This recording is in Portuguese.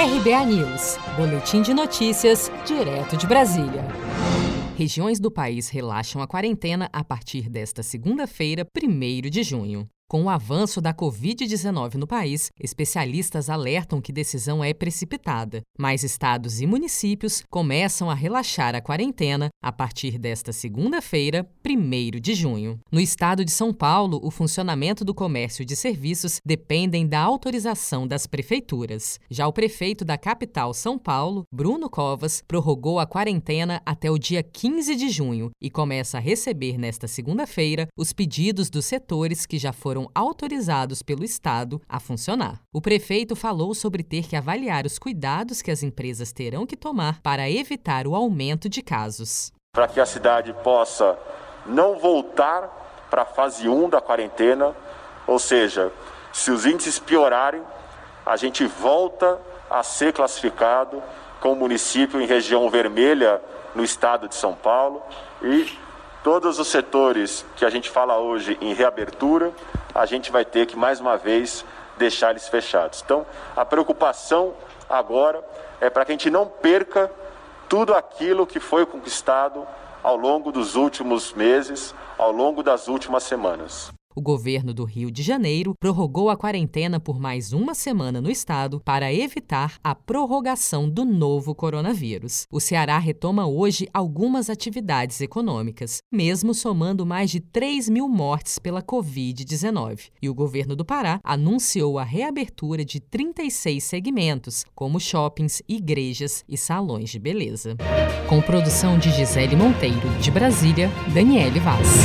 RBA News, Boletim de Notícias, direto de Brasília. Regiões do país relaxam a quarentena a partir desta segunda-feira, 1 de junho. Com o avanço da Covid-19 no país, especialistas alertam que decisão é precipitada. Mais estados e municípios começam a relaxar a quarentena a partir desta segunda-feira, 1 de junho. No estado de São Paulo, o funcionamento do comércio de serviços dependem da autorização das prefeituras. Já o prefeito da capital, São Paulo, Bruno Covas, prorrogou a quarentena até o dia 15 de junho e começa a receber nesta segunda-feira os pedidos dos setores que já foram foram autorizados pelo Estado a funcionar. O prefeito falou sobre ter que avaliar os cuidados que as empresas terão que tomar para evitar o aumento de casos. Para que a cidade possa não voltar para a fase 1 da quarentena, ou seja, se os índices piorarem, a gente volta a ser classificado como município em região vermelha no estado de São Paulo e todos os setores que a gente fala hoje em reabertura, a gente vai ter que mais uma vez deixar eles fechados. Então, a preocupação agora é para que a gente não perca tudo aquilo que foi conquistado ao longo dos últimos meses, ao longo das últimas semanas. O governo do Rio de Janeiro prorrogou a quarentena por mais uma semana no estado para evitar a prorrogação do novo coronavírus. O Ceará retoma hoje algumas atividades econômicas, mesmo somando mais de 3 mil mortes pela Covid-19. E o governo do Pará anunciou a reabertura de 36 segmentos, como shoppings, igrejas e salões de beleza. Com produção de Gisele Monteiro, de Brasília, Daniele Vaz.